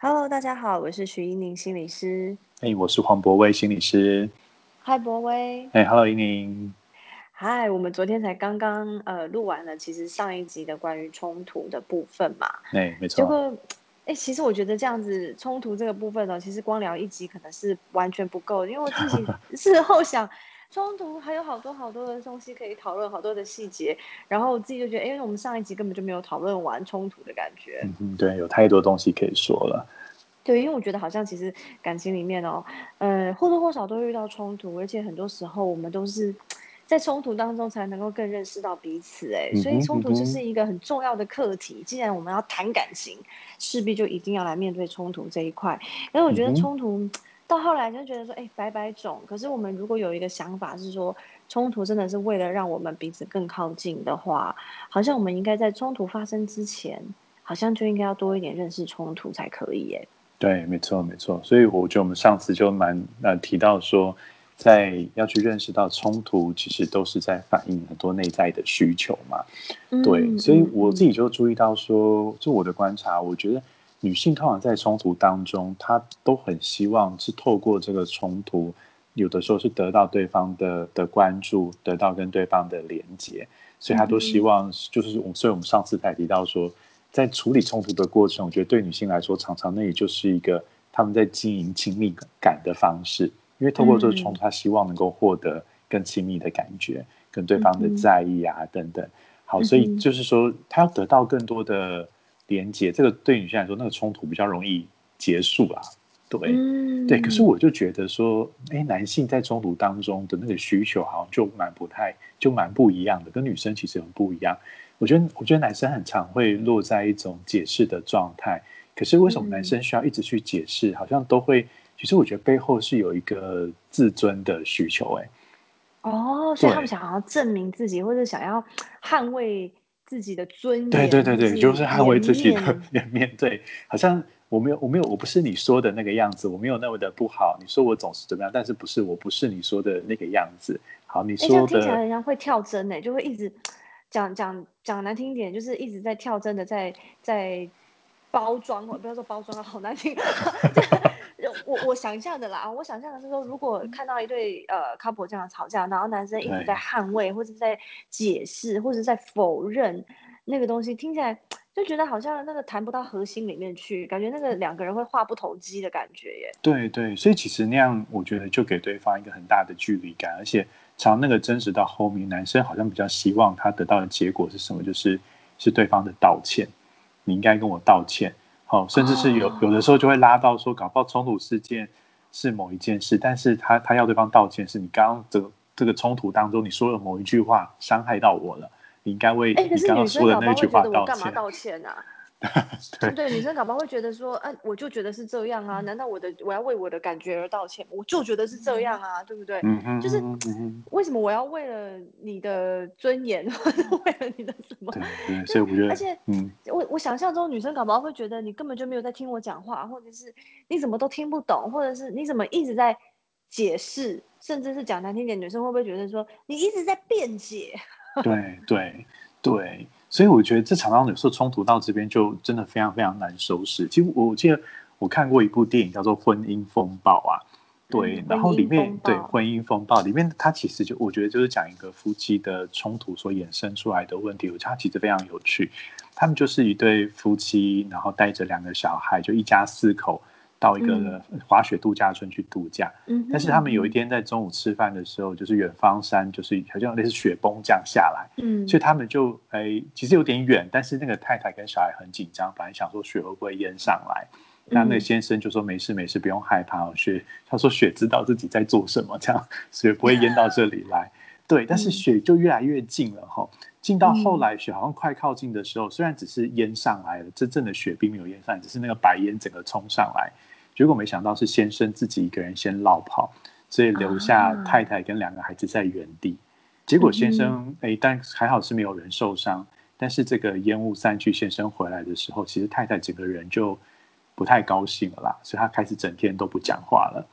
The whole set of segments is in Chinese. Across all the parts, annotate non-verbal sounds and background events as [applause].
Hello，大家好，我是徐一宁心理师。哎，我是黄博威心理师。嗨，博威。哎，Hello，一宁。嗨，我们昨天才刚刚呃录完了，其实上一集的关于冲突的部分嘛。哎，没错。结果，哎，其实我觉得这样子冲突这个部分呢，其实光聊一集可能是完全不够，因为我自己 [laughs] 事后想。冲突还有好多好多的东西可以讨论，好多的细节，然后我自己就觉得，因为我们上一集根本就没有讨论完冲突的感觉。嗯嗯，对，有太多东西可以说了。对，因为我觉得好像其实感情里面哦，呃，或多或少都会遇到冲突，而且很多时候我们都是在冲突当中才能够更认识到彼此。哎，所以冲突就是一个很重要的课题。既然我们要谈感情，势必就一定要来面对冲突这一块。因为我觉得冲突。到后来就觉得说，哎，百百种。可是我们如果有一个想法是说，冲突真的是为了让我们彼此更靠近的话，好像我们应该在冲突发生之前，好像就应该要多一点认识冲突才可以。耶。对，没错，没错。所以我觉得我们上次就蛮呃提到说，在要去认识到冲突，其实都是在反映很多内在的需求嘛。对，所以我自己就注意到说，就我的观察，我觉得。女性通常在冲突当中，她都很希望是透过这个冲突，有的时候是得到对方的的关注，得到跟对方的连接，所以她都希望就是我，所以我们上次才提到说，在处理冲突的过程，我觉得对女性来说，常常那也就是一个他们在经营亲密感的方式，因为透过这个冲突，她希望能够获得更亲密的感觉，跟对方的在意啊等等。好，所以就是说，她要得到更多的。连接这个对女性来说，那个冲突比较容易结束啦。对，对。可是我就觉得说，哎，男性在冲突当中的那个需求好像就蛮不太，就蛮不一样的，跟女生其实很不一样。我觉得，我觉得男生很常会落在一种解释的状态。可是为什么男生需要一直去解释？好像都会，其实我觉得背后是有一个自尊的需求。哎，哦，所以他们想要证明自己，或者想要捍卫。自己的尊严，对对对对，就是捍卫自己的 [laughs] 颜面。对，好像我没有，我没有，我不是你说的那个样子，我没有那么的不好。你说我总是怎么样，但是不是我不是你说的那个样子。好，你说的听起来人家会跳针呢，就会一直讲讲讲难听一点，就是一直在跳针的，在在包装，不要说包装了，好难听。[laughs] 我我想象的啦，我想象的是说，如果看到一对呃 couple 这样吵架，然后男生一直在捍卫，或者在解释，或者在否认那个东西，听起来就觉得好像那个谈不到核心里面去，感觉那个两个人会话不投机的感觉耶。对对，所以其实那样，我觉得就给对方一个很大的距离感，而且从那个真实到后面，男生好像比较希望他得到的结果是什么，就是是对方的道歉，你应该跟我道歉。好，甚至是有有的时候就会拉到说，搞不好冲突事件是某一件事，但是他他要对方道歉，是你刚刚这个这个冲突当中你说了某一句话伤害到我了，你应该为你刚刚说的那句话道歉啊。[laughs] 对 [laughs] 对，女生搞不好会觉得说，哎，我就觉得是这样啊，难道我的我要为我的感觉而道歉？我就觉得是这样啊，对不对？嗯就是为什么我要为了你的尊严，或者为了你的什么？对对，所以我觉得，而且，嗯，我我想象中女生搞不好会觉得你根本就没有在听我讲话，或者是你怎么都听不懂，或者是你怎么一直在解释，甚至是讲难听点，女生会不会觉得说你一直在辩解？对 [laughs] 对对。所以我觉得这场当中有时候冲突到这边就真的非常非常难收拾。其实我记得我看过一部电影叫做《婚姻风暴》啊，对，然后里面对《婚姻风暴》里面它其实就我觉得就是讲一个夫妻的冲突所衍生出来的问题，我觉得它其实非常有趣。他们就是一对夫妻，然后带着两个小孩，就一家四口。到一个滑雪度假村去度假，嗯，但是他们有一天在中午吃饭的时候，就是远方山就是好像类似雪崩降下来，嗯，所以他们就哎其实有点远，但是那个太太跟小孩很紧张，本来想说雪会不会淹上来，那那个先生就说没事没事，不用害怕，雪他说雪知道自己在做什么，这样雪不会淹到这里来，对，但是雪就越来越近了哈，近到后来雪好像快靠近的时候，虽然只是淹上来了，真正的雪并没有淹上，只是那个白烟整个冲上来。结果没想到是先生自己一个人先落跑，所以留下太太跟两个孩子在原地。结果先生哎，但还好是没有人受伤。但是这个烟雾散去，先生回来的时候，其实太太整个人就不太高兴了啦，所以她开始整天都不讲话了，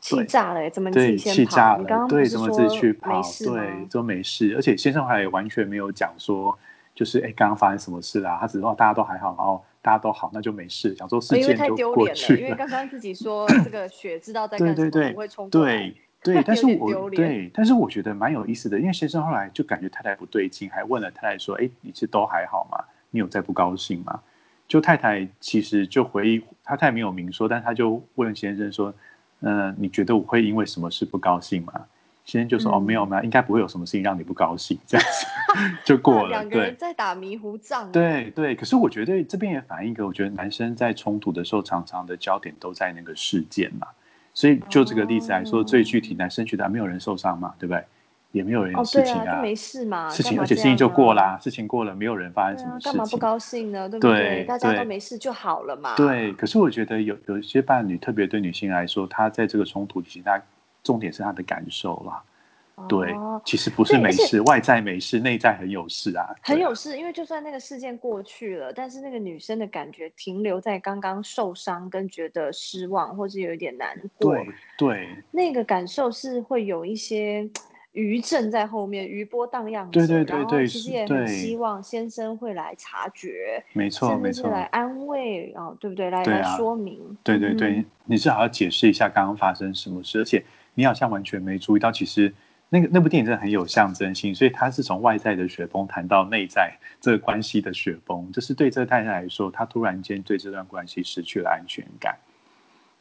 气炸了，怎么对气炸了？对，怎么自己去跑？对，都没事。而且先生还完全没有讲说就是哎，刚刚发生什么事啦？他只说大家都还好，然后大家都好，那就没事。想说事件就过去了，因为刚刚自己说 [laughs] 这个血知道在干什么，不会冲对对，[laughs] 但是我对，但是我觉得蛮有意思的，因为先生后来就感觉太太不对劲，还问了太太说：“哎，你是都还好吗？你有在不高兴吗？”就太太其实就回忆，他太太没有明说，但他就问先生说：“嗯，你觉得我会因为什么事不高兴吗？”先生就说：“哦，没有，没有，应该不会有什么事情让你不高兴。”这样子 [laughs] 就过了。两个人在打迷糊仗。对对，可是我觉得这边也反映一个，我觉得男生在冲突的时候，常常的焦点都在那个事件嘛。所以就这个例子来说，最具体，男生觉得没有人受伤嘛，对不对？也没有人有事情啊，没事嘛，事情而且事情就过啦，事情过了，没有人发生什么事情，干嘛不高兴呢？对不对？大家都没事就好了嘛。对，可是我觉得有有一些伴侣，特别对女性来说，她在这个冲突其实她重点是他的感受啦。对，其实不是没事，外在没事，内在很有事啊，很有事。因为就算那个事件过去了，但是那个女生的感觉停留在刚刚受伤，跟觉得失望，或是有一点难过。对对，那个感受是会有一些 [tsk] 余震在后面，余波荡漾。对对对对，其实也很希望先生会来察觉，没错没错，来安慰啊，对不对？来来说明。对对对，你至少要解释一下刚刚发生什么事，而且你好像完全没注意到，其实。那个那部电影真的很有象征性，所以他是从外在的雪崩谈到内在这个关系的雪崩，就是对这个太太来说，她突然间对这段关系失去了安全感。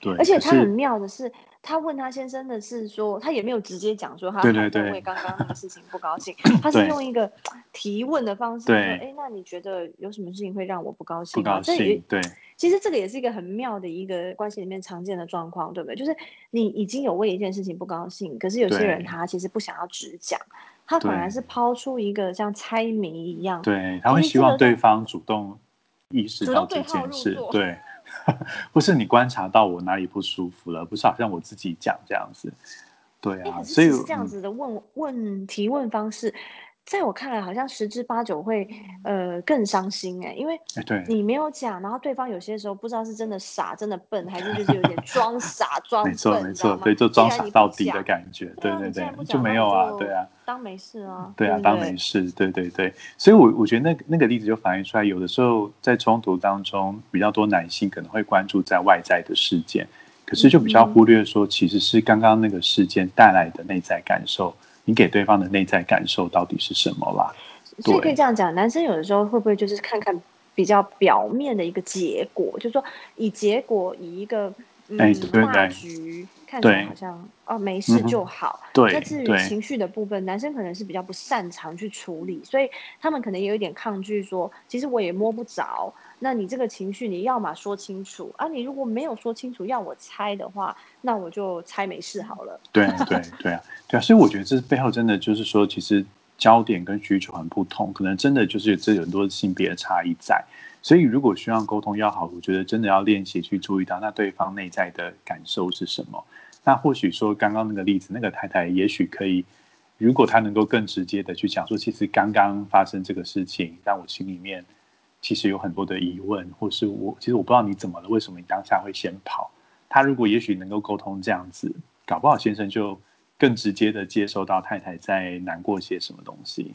对，而且他很妙的是。他问他先生的是说，他也没有直接讲说他因为刚刚那个事情不高兴，[laughs] 他是用一个提问的方式说：“哎，那你觉得有什么事情会让我不高兴？”不高兴，对。其实这个也是一个很妙的一个关系里面常见的状况，对不对？就是你已经有为一件事情不高兴，可是有些人他其实不想要直讲，他反而是抛出一个像猜谜一样，对，他会希望对方主动意识到这件事，对。[laughs] [laughs] 不是你观察到我哪里不舒服了，不是好像我自己讲这样子，对啊，所以这样子的问问提问方式。在我看来，好像十之八九会呃更伤心哎，因为你没有讲，然后对方有些时候不知道是真的傻、真的笨，还是就是有点装傻 [laughs] 装笨，没错没错，对，就装傻到底的感觉，对对对，就没有啊，对啊，当没事啊，对啊，当没事，对对对，所以我我觉得那个那个例子就反映出来，有的时候在冲突当中，比较多男性可能会关注在外在的事件，可是就比较忽略说，其实是刚刚那个事件带来的内在感受。你给对方的内在感受到底是什么啦？所以可以这样讲，男生有的时候会不会就是看看比较表面的一个结果，就是说以结果以一个嗯大局看起来好像哦没事就好。对，那至于情绪的部分，男生可能是比较不擅长去处理，所以他们可能也有一点抗拒，说其实我也摸不着。那你这个情绪，你要么说清楚啊，你如果没有说清楚，要我猜的话，那我就猜没事好了。对对对啊，对啊，所以我觉得这背后真的就是说，其实焦点跟需求很不同，可能真的就是这有很多性别的差异在。所以如果需要沟通要好，我觉得真的要练习去注意到那对方内在的感受是什么。那或许说刚刚那个例子，那个太太也许可以，如果她能够更直接的去讲说，其实刚刚发生这个事情，让我心里面。其实有很多的疑问，或是我其实我不知道你怎么了，为什么你当下会先跑？他如果也许能够沟通这样子，搞不好先生就更直接的接收到太太在难过些什么东西。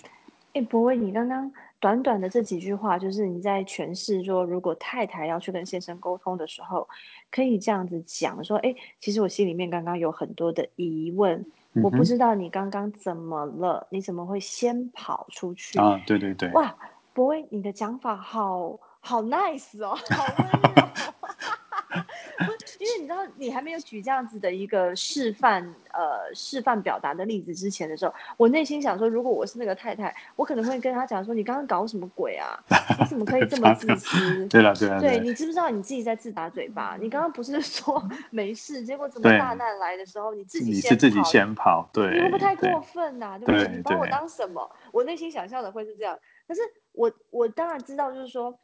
哎，博威，你刚刚短短的这几句话，就是你在诠释说，如果太太要去跟先生沟通的时候，可以这样子讲说：哎，其实我心里面刚刚有很多的疑问，我不知道你刚刚怎么了，你怎么会先跑出去啊？对对对，哇！博威，你的讲法好好 nice 哦，[laughs] 好温柔。[laughs] 因为你知道，你还没有举这样子的一个示范，呃，示范表达的例子之前的时候，我内心想说，如果我是那个太太，我可能会跟他讲说：“你刚刚搞什么鬼啊？[laughs] 你怎么可以这么自私？”对了，对了，对你知不知道你自己在自打嘴巴？你刚刚不是说没事，结果怎么大难来的时候，你自己先是自己先跑？对，你会不会太过分呐？对不对？你把我当什么？我内心想象的会是这样，可是。我我当然知道，就是说，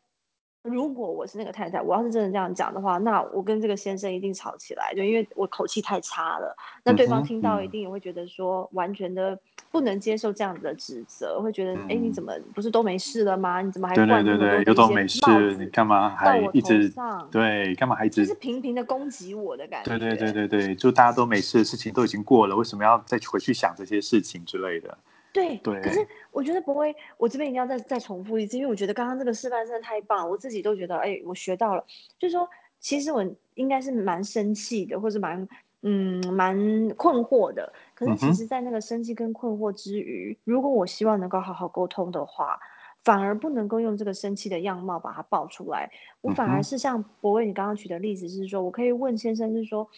如果我是那个太太，我要是真的这样讲的话，那我跟这个先生一定吵起来，就因为我口气太差了。那对方听到一定也会觉得说，完全的不能接受这样子的指责，会觉得，哎，你怎么不是都没事了吗？你怎么还灌那么多的一些帽子？你干嘛还一直对？干嘛还一直就是频频的攻击我的感觉？对对对对对，就大家都没事的事情都已经过了，为什么要再回去想这些事情之类的？对，对。可是我觉得不会，我这边一定要再再重复一次，因为我觉得刚刚这个示范真的太棒，我自己都觉得，哎，我学到了。就是说，其实我应该是蛮生气的，或者蛮嗯蛮困惑的。可是其实，在那个生气跟困惑之余，如果我希望能够好好沟通的话，反而不能够用这个生气的样貌把它爆出来。我反而是像博威你刚刚举的例子，是说我可以问先生，是说，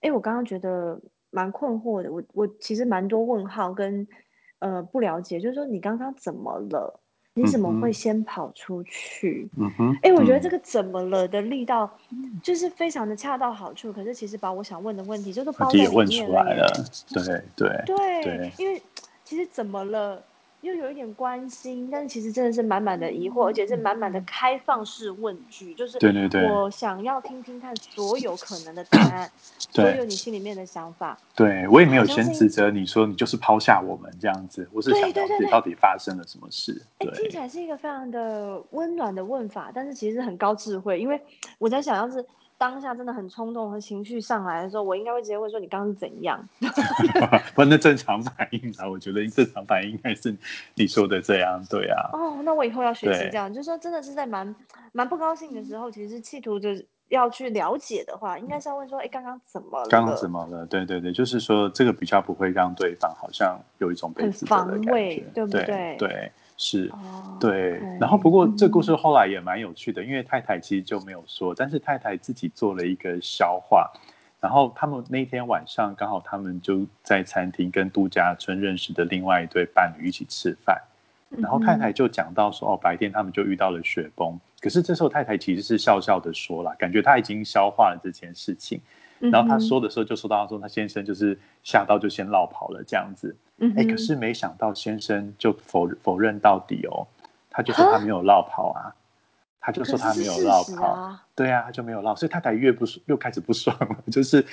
哎，我刚刚觉得蛮困惑的，我我其实蛮多问号跟。呃，不了解，就是说你刚刚怎么了？你怎么会先跑出去？嗯哼，哎，我觉得这个怎么了的力道，就是非常的恰到好处。可是其实把我想问的问题，就是包在里面了。对对对，因为其实怎么了，又有一点关心，但是其实真的是满满的疑惑，而且是满满的开放式问句，就是对对对，我想要听听看所有可能的答案。所有你心里面的想法，对我也没有先指责你说你就是抛下我们这样子，我是想了解到底发生了什么事。哎，听起来是一个非常的温暖的问法，但是其实很高智慧。因为我在想要是当下真的很冲动和情绪上来的时候，我应该会直接问说你刚刚是怎样？[laughs] 不，那正常反应啊，我觉得正常反应应该是你说的这样，对啊。哦，那我以后要学习这样，就是说真的是在蛮蛮不高兴的时候，其实企图就是。要去了解的话，应该是要问说：“哎，刚刚怎么了？刚刚怎么了？”对对对，就是说这个比较不会让对方好像有一种被指责的感觉，对不对？对，是，对。然后不过这故事后来也蛮有趣的，因为太太其实就没有说，但是太太自己做了一个消化。然后他们那天晚上刚好他们就在餐厅跟度假村认识的另外一对伴侣一起吃饭。然后太太就讲到说，哦，白天他们就遇到了雪崩，可是这时候太太其实是笑笑的说了，感觉他已经消化了这件事情。然后他说的时候就说到说，他先生就是吓到就先落跑了这样子。哎，可是没想到先生就否否认到底哦，他就说他没有落跑啊，他就说他没有落跑，对啊，他就没有绕，所以太太越不又开始不爽了，[laughs] 就是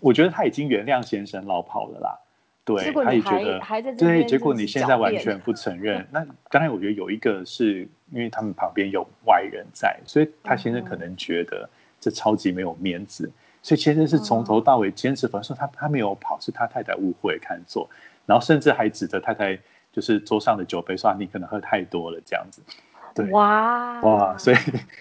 我觉得他已经原谅先生落跑了啦。对，他也觉得，对，结果你现在完全不承认。那刚才我觉得有一个是因为他们旁边有外人在，所以他先生可能觉得这超级没有面子，所以先生是从头到尾坚持，反正说他他没有跑，是他太太误会看错，然后甚至还指着太太就是桌上的酒杯说你可能喝太多了这样子。对，哇哇，所以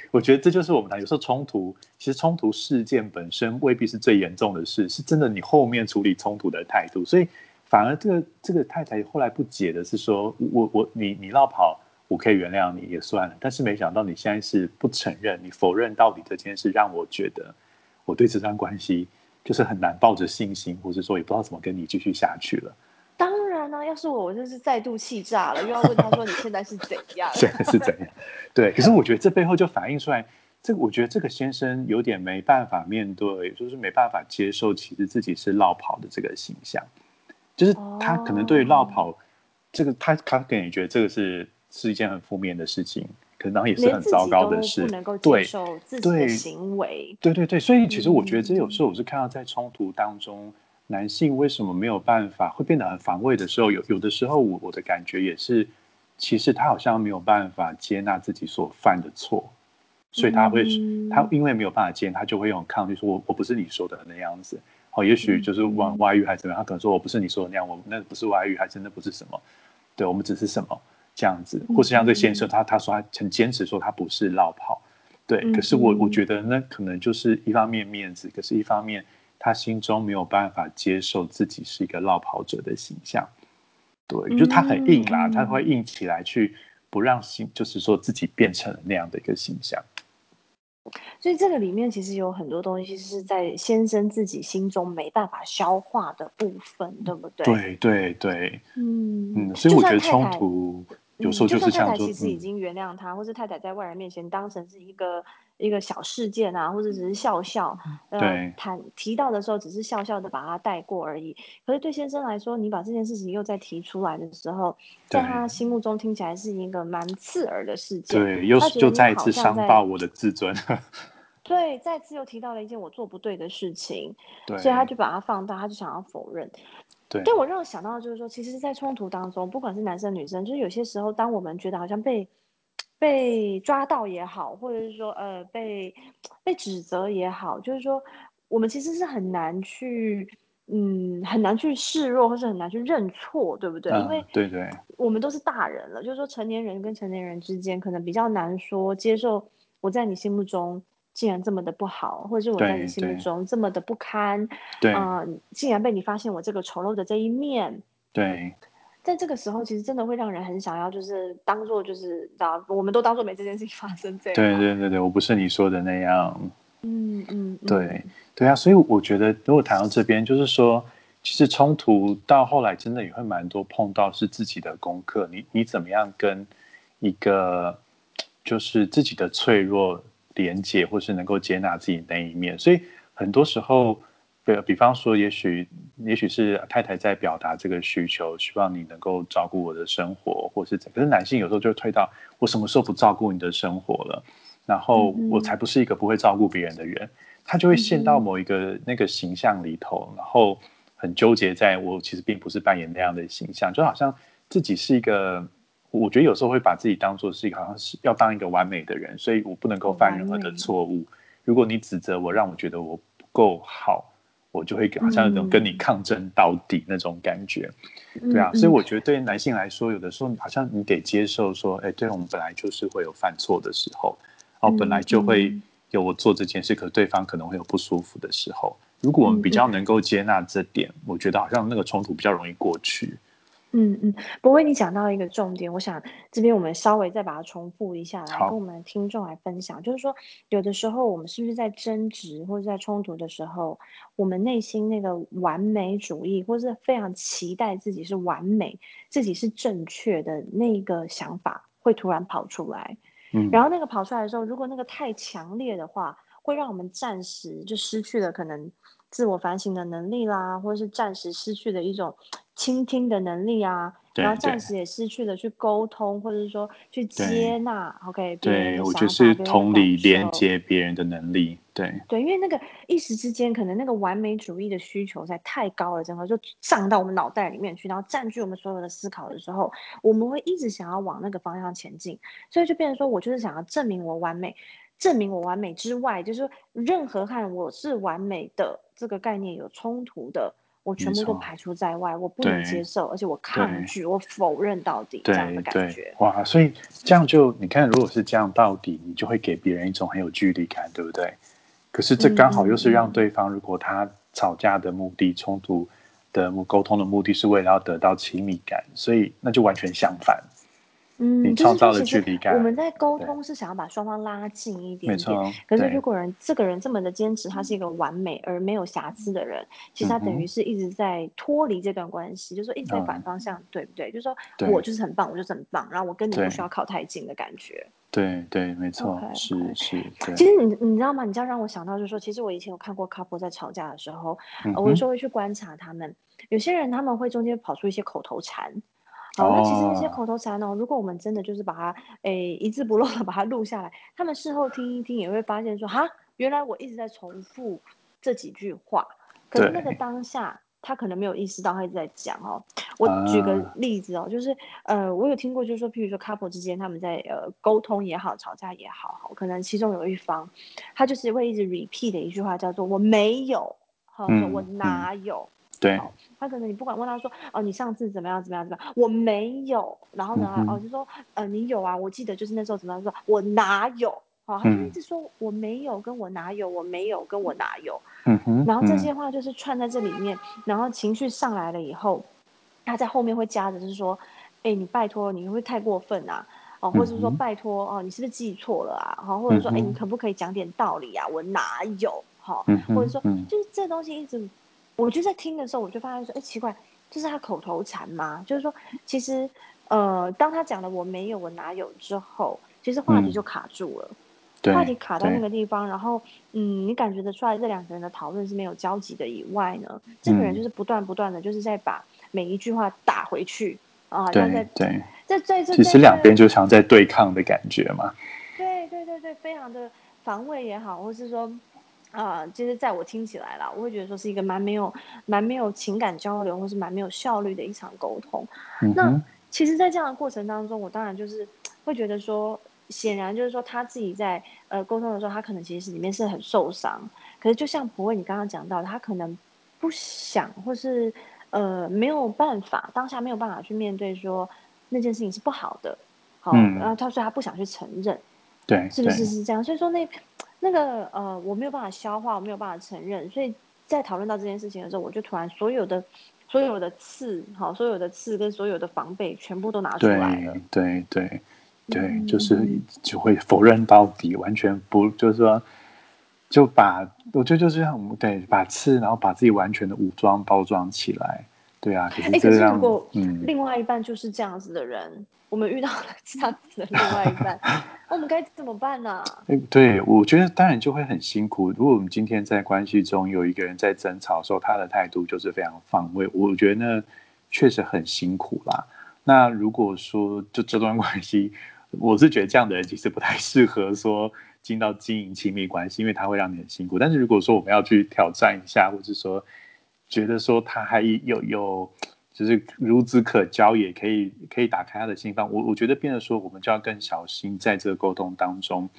我觉得这就是我们谈有时候冲突，其实冲突事件本身未必是最严重的事，是真的你后面处理冲突的态度，所以。反而这个这个太太后来不解的是说，我我你你绕跑，我可以原谅你也算了，但是没想到你现在是不承认，你否认到底这件事，让我觉得我对这段关系就是很难抱着信心，或者说也不知道怎么跟你继续下去了。当然呢，要是我，我就是再度气炸了，又要问他说你现在是怎样？[laughs] 现在是怎样？对，可是我觉得这背后就反映出来，这个我觉得这个先生有点没办法面对，就是没办法接受，其实自己是绕跑的这个形象。就是他可能对绕跑这个，他他可能也觉得这个是是一件很负面的事情，可能也是很糟糕的事。不能够接受自己的行为。对对对，所以其实我觉得，这有时候我是看到在冲突当中，男性为什么没有办法会变得很防卫的时候，有有的时候我我的感觉也是，其实他好像没有办法接纳自己所犯的错，所以他会他因为没有办法接，他就会用抗拒，说我我不是你说的那样子。哦，也许就是外外遇还是怎么样？他可能说我不是你说的那样，我那不是外遇，还真的不是什么。对我们只是什么这样子，或是像这先生，他他说他很坚持说他不是落跑。对，可是我我觉得那可能就是一方面面子，可是一方面他心中没有办法接受自己是一个落跑者的形象。对，就他很硬啦，他会硬起来去不让心，就是说自己变成了那样的一个形象。所以这个里面其实有很多东西是在先生自己心中没办法消化的部分，对不对？对对对，嗯嗯，所以我觉得冲突有时候就是太太其实已经原谅他，或是太太在外人面前当成是一个。一个小事件啊，或者只是笑笑，呃，谈提到的时候只是笑笑的把它带过而已。可是对先生来说，你把这件事情又再提出来的时候，在他心目中听起来是一个蛮刺耳的事件。对，又就再一次伤到我的自尊。[laughs] 对，再次又提到了一件我做不对的事情，对，所以他就把它放大，他就想要否认。对，但我让我想到就是说，其实，在冲突当中，不管是男生女生，就是有些时候，当我们觉得好像被。被抓到也好，或者是说呃被被指责也好，就是说我们其实是很难去嗯，很难去示弱，或是很难去认错，对不对？因为对对，我们都是大人了，就是说成年人跟成年人之间，可能比较难说接受我在你心目中竟然这么的不好，或者是我在你心目中这么的不堪，对，嗯，竟然被你发现我这个丑陋的这一面，对，在这个时候，其实真的会让人很想要，就是当做就是啊，我们都当做没这件事情发生这样。对对对对，我不是你说的那样。嗯嗯，对对啊，所以我觉得，如果谈到这边，就是说，其实冲突到后来，真的也会蛮多碰到是自己的功课。你你怎么样跟一个就是自己的脆弱连接，或是能够接纳自己那一面？所以很多时候，比比方说，也许也许是太太在表达这个需求，希望你能够照顾我的生活，或是怎？可是男性有时候就推到我什么时候不照顾你的生活了？然后我才不是一个不会照顾别人的人，他就会陷到某一个那个形象里头，然后很纠结，在我其实并不是扮演那样的形象，就好像自己是一个，我觉得有时候会把自己当做是一个好像是要当一个完美的人，所以我不能够犯任何的错误。如果你指责我，让我觉得我不够好，我就会好像那种跟你抗争到底那种感觉，对啊。所以我觉得对男性来说，有的时候好像你得接受说，哎，对我们本来就是会有犯错的时候。哦，本来就会有我做这件事，可对方可能会有不舒服的时候。如果我们比较能够接纳这点，我觉得好像那个冲突比较容易过去。嗯嗯，不过你讲到一个重点，我想这边我们稍微再把它重复一下，来跟我们的听众来分享，就是说，有的时候我们是不是在争执或者在冲突的时候，我们内心那个完美主义，或是非常期待自己是完美、自己是正确的那个想法，会突然跑出来。然后那个跑出来的时候，如果那个太强烈的话，会让我们暂时就失去了可能自我反省的能力啦，或者是暂时失去的一种倾听的能力啊，然后暂时也失去了去沟通，或者是说去接纳，OK，对我就是同理连接别人的能力。对对，因为那个一时之间，可能那个完美主义的需求在太高了，整个就上到我们脑袋里面去，然后占据我们所有的思考的时候，我们会一直想要往那个方向前进，所以就变成说我就是想要证明我完美，证明我完美之外，就是任何和我是完美的这个概念有冲突的，我全部都排除在外，我不能接受，而且我抗拒，我否认到底这样的感觉。哇，所以这样就你看，如果是这样到底，你就会给别人一种很有距离感，对不对？可是这刚好又是让对方，如果他吵架的目的、冲突的沟通的目的是为了要得到亲密感，所以那就完全相反。嗯，你创造了距离感。我们在沟通是想要把双方拉近一点点。没错。可是如果人这个人这么的坚持，他是一个完美而没有瑕疵的人，其实他等于是一直在脱离这段关系，就说一直在反方向，对不对？就是说我就是很棒，我就是很棒，然后我跟你不需要靠太近的感觉。对对，没错，是是。其实你你知道吗？你这样让我想到，就是说，其实我以前有看过 couple 在吵架的时候，我有时候会去观察他们，有些人他们会中间跑出一些口头禅。好，那其实那些口头禅哦，如果我们真的就是把它诶一字不漏的把它录下来，他们事后听一听也会发现说，哈，原来我一直在重复这几句话，可是那个当下。他可能没有意识到他一直在讲哦。我举个例子哦，就是呃，我有听过，就是说，譬如说，couple 之间他们在呃沟通也好，吵架也好，可能其中有一方，他就是会一直 repeat 的一句话叫做“我没有”，好，说我哪有？对。他可能你不管问他说哦，你上次怎么样怎么样怎么样？我没有。然后呢，哦，就说呃，你有啊？我记得就是那时候怎么样？说我哪有？好，他就一直说我没有，跟我哪有？我没有，跟我哪有？然后这些话就是串在这里面，然后情绪上来了以后，他在后面会加的就是说，哎，你拜托，你会太过分啊，哦，或者是说拜托哦，你是不是记错了啊？好，或者说，哎，你可不可以讲点道理啊？我哪有？好，或者说，就是这东西一直，我就在听的时候，我就发现说，哎，奇怪，这是他口头禅吗？就是说，其实，呃，当他讲了我没有，我哪有之后，其实话题就卡住了。话题卡在那个地方，然后，嗯，你感觉得出来这两个人的讨论是没有交集的。以外呢，这个人就是不断不断的就是在把每一句话打回去啊，对对，在在这其实两边就像在对抗的感觉嘛。对对对对，非常的防卫也好，或是说啊，其实在我听起来啦，我会觉得说是一个蛮没有蛮没有情感交流，或是蛮没有效率的一场沟通。那其实，在这样的过程当中，我当然就是会觉得说。显然就是说，他自己在呃沟通的时候，他可能其实是里面是很受伤。可是就像不会你刚刚讲到，他可能不想，或是呃没有办法，当下没有办法去面对说那件事情是不好的，好，然后他说他不想去承认，对，是不是是这样？所以说那那个呃我没有办法消化，我没有办法承认，所以在讨论到这件事情的时候，我就突然所有的所有的刺，好，所有的刺跟所有的防备全部都拿出来了，对对对，就是就会否认到底，完全不就是说。就把我觉得就是像对把刺，然后把自己完全的武装包装起来，对啊。哎，可是如果嗯，另外一半就是这样子的人，我们遇到了这样子的另外一半，[laughs] 我们该怎么办呢？哎，对，我觉得当然就会很辛苦。如果我们今天在关系中有一个人在争吵的时候，他的态度就是非常防卫，我觉得那确实很辛苦啦。那如果说就这段关系，我是觉得这样的人其实不太适合说。进到经营亲密关系，因为他会让你很辛苦。但是如果说我们要去挑战一下，或是说觉得说他还有有就是孺子可教，也可以可以打开他的心房。我我觉得变得说，我们就要更小心在这个沟通当中，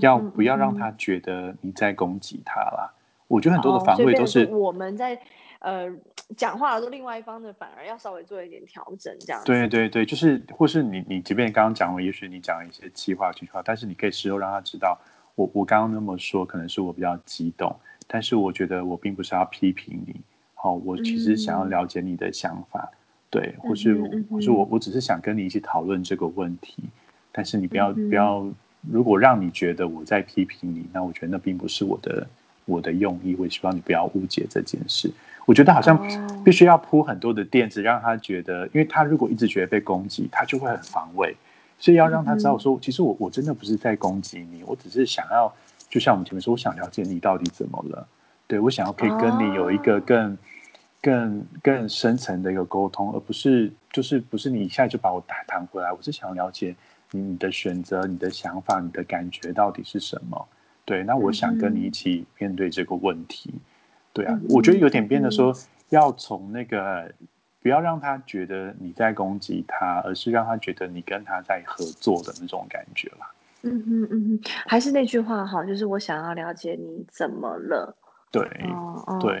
要不要让他觉得你在攻击他啦？我觉得很多的防卫都是我们在呃讲话的时候，另外一方的反而要稍微做一点调整，这样。对对对，就是或是你你即便刚刚讲了，也许你讲了一些气话情绪话，但是你可以事后让他知道。我我刚刚那么说，可能是我比较激动，但是我觉得我并不是要批评你，好，我其实想要了解你的想法，对，或是或是我我只是想跟你一起讨论这个问题，但是你不要不要，如果让你觉得我在批评你，那我觉得那并不是我的我的用意，我希望你不要误解这件事。我觉得好像必须要铺很多的垫子，让他觉得，因为他如果一直觉得被攻击，他就会很防卫。所以要让他知道说，其实我我真的不是在攻击你，我只是想要，就像我们前面说，我想了解你到底怎么了。对我想要可以跟你有一个更更更深层的一个沟通，而不是就是不是你一下就把我打弹回来。我是想了解你的选择、你的想法、你的感觉到底是什么。对，那我想跟你一起面对这个问题。对啊，我觉得有点变得说，要从那个。不要让他觉得你在攻击他，而是让他觉得你跟他在合作的那种感觉啦。嗯嗯嗯，还是那句话哈，就是我想要了解你怎么了。对，哦哦对，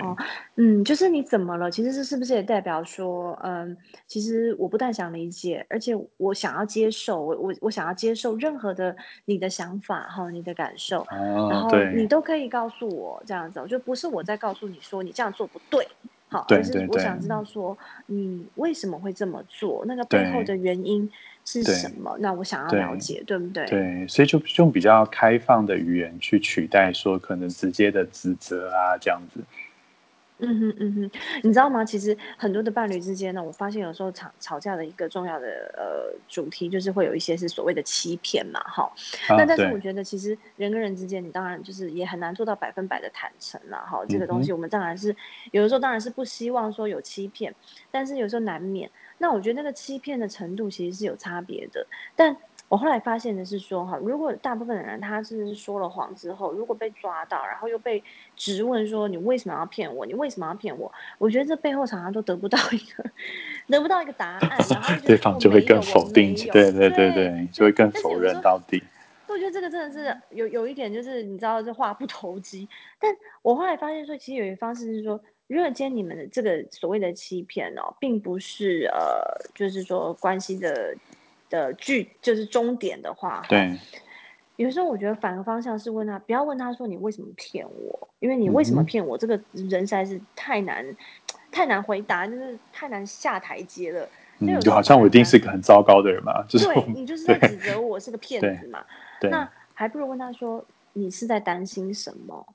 嗯，就是你怎么了？其实这是不是也代表说，嗯，其实我不但想理解，而且我想要接受，我我我想要接受任何的你的想法哈，你的感受，然后你都可以告诉我这样子，就不是我在告诉你说你这样做不对。好，而是我想知道说你为什么会这么做，那个背后的原因是什么？那我想要了解，对不对？对，所以就用比较开放的语言去取代说可能直接的指责啊，这样子。嗯哼嗯哼，你知道吗？其实很多的伴侣之间呢，我发现有时候吵吵架的一个重要的呃主题，就是会有一些是所谓的欺骗嘛，哈。那但是我觉得，其实人跟人之间，你当然就是也很难做到百分百的坦诚了，哈。这个东西我们当然是有的时候当然是不希望说有欺骗，但是有时候难免。那我觉得那个欺骗的程度其实是有差别的，但。我后来发现的是说，哈，如果大部分的人他是说了谎之后，如果被抓到，然后又被质问说你为什么要骗我？你为什么要骗我？我觉得这背后常常都得不到一个得不到一个答案，然后对方就会更否定，对对对对，就会更否认到底。我觉得这个真的是有有一点，就是你知道这话不投机。但我后来发现说，其实有一个方式是说，如果今天你们的这个所谓的欺骗哦，并不是呃，就是说关系的。的句就是终点的话，对。有时候我觉得反个方向是问他，不要问他说你为什么骗我，因为你为什么骗我，这个人实在是太难太难回答，就是太难下台阶了。嗯，就好像我一定是一个很糟糕的人嘛，就是你 [laughs] 就是在指责我是个骗子嘛。那还不如问他说你是在担心什么？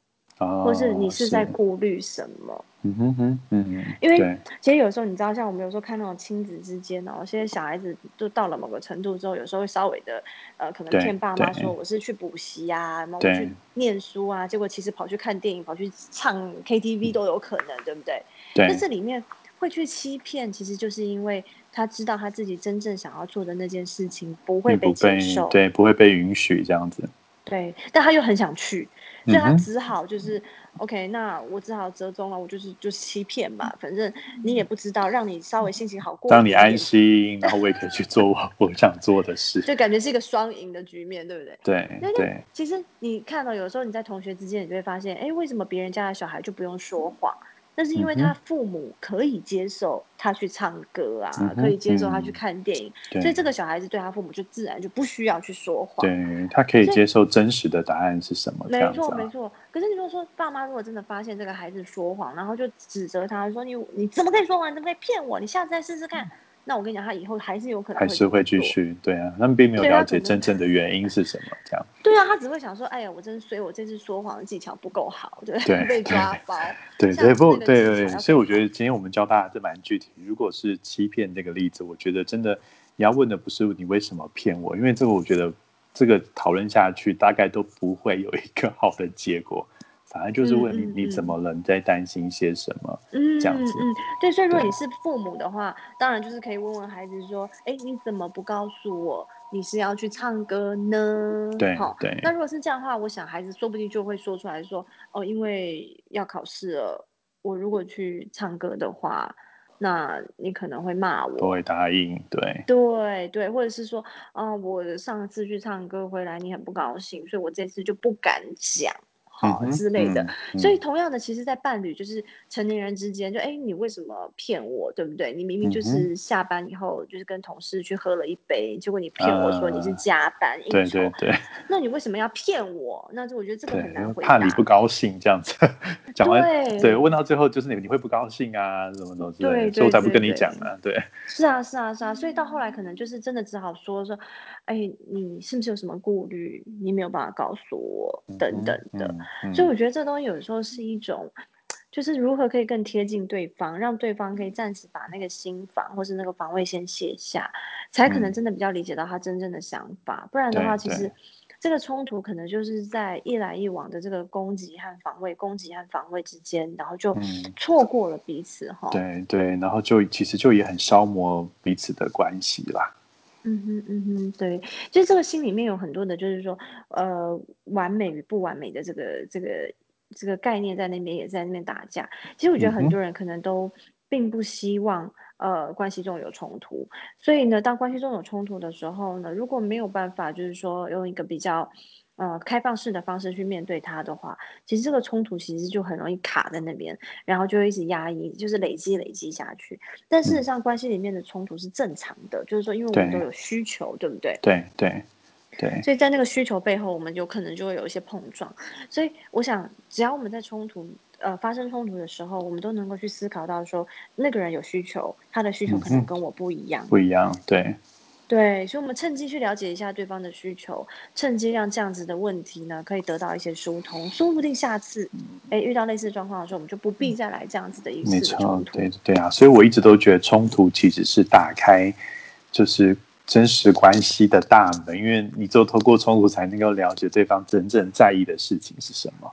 或是你是在顾虑什么？嗯哼哼，嗯因为其实有时候你知道，像我们有时候看那种亲子之间哦，现在小孩子都到了某个程度之后，有时候会稍微的呃，可能骗爸妈说我是去补习啊，然后我去念书啊，结果其实跑去看电影、跑去唱 KTV 都有可能，对不对？对。那这里面会去欺骗，其实就是因为他知道他自己真正想要做的那件事情不会被接受，对，不会被允许这样子。对，但他又很想去。所以他只好就是，OK，那我只好折中了，我就是就是欺骗嘛，反正你也不知道，让你稍微心情好过，让你安心，然后我也可以去做 [laughs] 我我想做的事，就感觉是一个双赢的局面，对不对？对对。其实你看到有时候你在同学之间，你就会发现，哎，为什么别人家的小孩就不用说谎？那是因为他父母可以接受他去唱歌啊，可以接受他去看电影，所以这个小孩子对他父母就自然就不需要去说谎，对他可以接受真实的答案是什么。没错，没错。可是你如果说爸妈如果真的发现这个孩子说谎，然后就指责他说你你怎么可以说谎？你怎么可以骗我？你下次再试试看。那我跟你讲，他以后还是有可能还是会继续，对啊，他们并没有了解真正的原因是什么，这样。对啊，他只会想说，哎呀，我真所以我这次说谎的技巧不够好，对不对？[laughs] 被抓包。[laughs] 对对不？对，所以我觉得今天我们教大家这蛮具体。如果是欺骗这个例子，我觉得真的你要问的不是你为什么骗我，因为这个我觉得这个讨论下去大概都不会有一个好的结果。反正就是问你，你怎么了？你在担心些什么？嗯，这样子。嗯，对。所以如果你是父母的话，当然就是可以问问孩子说：“哎，你怎么不告诉我你是要去唱歌呢？”对，好。对。那如果是这样的话，我想孩子说不定就会说出来说：“哦，因为要考试了，我如果去唱歌的话，那你可能会骂我。”不会答应。对。对对，或者是说：“啊，我上次去唱歌回来，你很不高兴，所以我这次就不敢讲。”好之类的，所以同样的，其实，在伴侣就是成年人之间，就哎，你为什么骗我，对不对？你明明就是下班以后就是跟同事去喝了一杯，结果你骗我说你是加班应酬，那你为什么要骗我？那就我觉得这个很难回答。怕你不高兴这样子，[laughs] 讲完对，问到最后就是你你会不高兴啊，什么什么之类，所以我才不跟你讲啊，对。是啊，是啊，是啊，所以到后来可能就是真的只好说说，哎，你是不是有什么顾虑？你没有办法告诉我，等等的。所以我觉得这东西有时候是一种，就是如何可以更贴近对方，让对方可以暂时把那个心防或是那个防卫先卸下，才可能真的比较理解到他真正的想法。不然的话，其实这个冲突可能就是在一来一往的这个攻击和防卫、攻击和防卫之间，然后就错过了彼此哈。对对，然后就其实就也很消磨彼此的关系啦。嗯哼嗯哼，对，就是这个心里面有很多的，就是说，呃，完美与不完美的这个这个这个概念在那边也在那边打架。其实我觉得很多人可能都并不希望，呃，关系中有冲突。所以呢，当关系中有冲突的时候呢，如果没有办法，就是说用一个比较。呃，开放式的方式去面对他的话，其实这个冲突其实就很容易卡在那边，然后就会一直压抑，就是累积累积下去。但事实上，关系里面的冲突是正常的，就是说，因为我们都有需求，对不对？对对对。所以在那个需求背后，我们有可能就会有一些碰撞。所以我想，只要我们在冲突呃发生冲突的时候，我们都能够去思考到说，那个人有需求，他的需求可能跟我不一样，不一样，对。对，所以，我们趁机去了解一下对方的需求，趁机让这样子的问题呢，可以得到一些疏通。说不定下次，哎，遇到类似状况的时候，我们就不必再来这样子的一次冲突。对对啊，所以我一直都觉得冲突其实是打开就是真实关系的大门，因为你只有透过冲突才能够了解对方真正在意的事情是什么。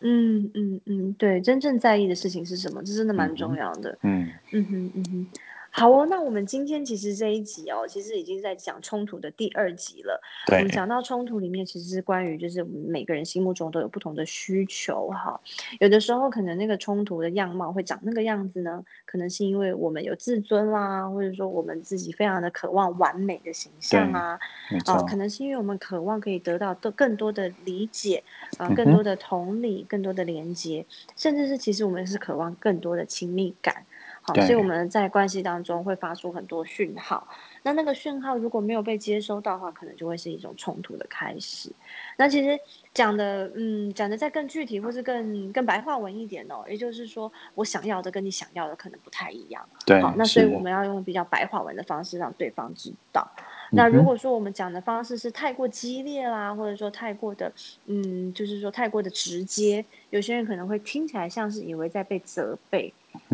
嗯嗯嗯，对，真正在意的事情是什么？这真的蛮重要的。嗯嗯哼嗯哼。好哦，那我们今天其实这一集哦，其实已经在讲冲突的第二集了。对我们讲到冲突里面，其实是关于就是每个人心目中都有不同的需求哈。有的时候可能那个冲突的样貌会长那个样子呢，可能是因为我们有自尊啦，或者说我们自己非常的渴望完美的形象啊，啊，可能是因为我们渴望可以得到更更多的理解啊，更多的同理，更多的连接，甚至是其实我们是渴望更多的亲密感。好，所以我们在关系当中会发出很多讯号，那那个讯号如果没有被接收到的话，可能就会是一种冲突的开始。那其实讲的，嗯，讲的再更具体，或是更更白话文一点哦，也就是说，我想要的跟你想要的可能不太一样。对，好，那所以我们要用比较白话文的方式让对方知道。那如果说我们讲的方式是太过激烈啦，或者说太过的，嗯，就是说太过的直接，有些人可能会听起来像是以为在被责备。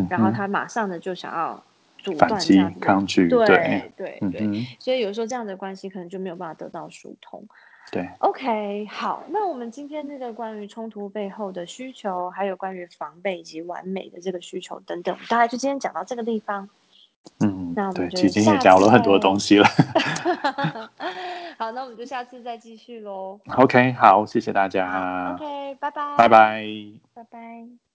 然后他马上的就想要阻断这样子，抗拒，对对对，所以有时候这样的关系可能就没有办法得到疏通。对，OK，好，那我们今天这个关于冲突背后的需求，还有关于防备以及完美的这个需求等等，大概就今天讲到这个地方。嗯，那我们就今天也讲了很多东西了。[laughs] 好，那我们就下次再继续喽。OK，好，谢谢大家。OK，拜拜，拜拜，拜拜。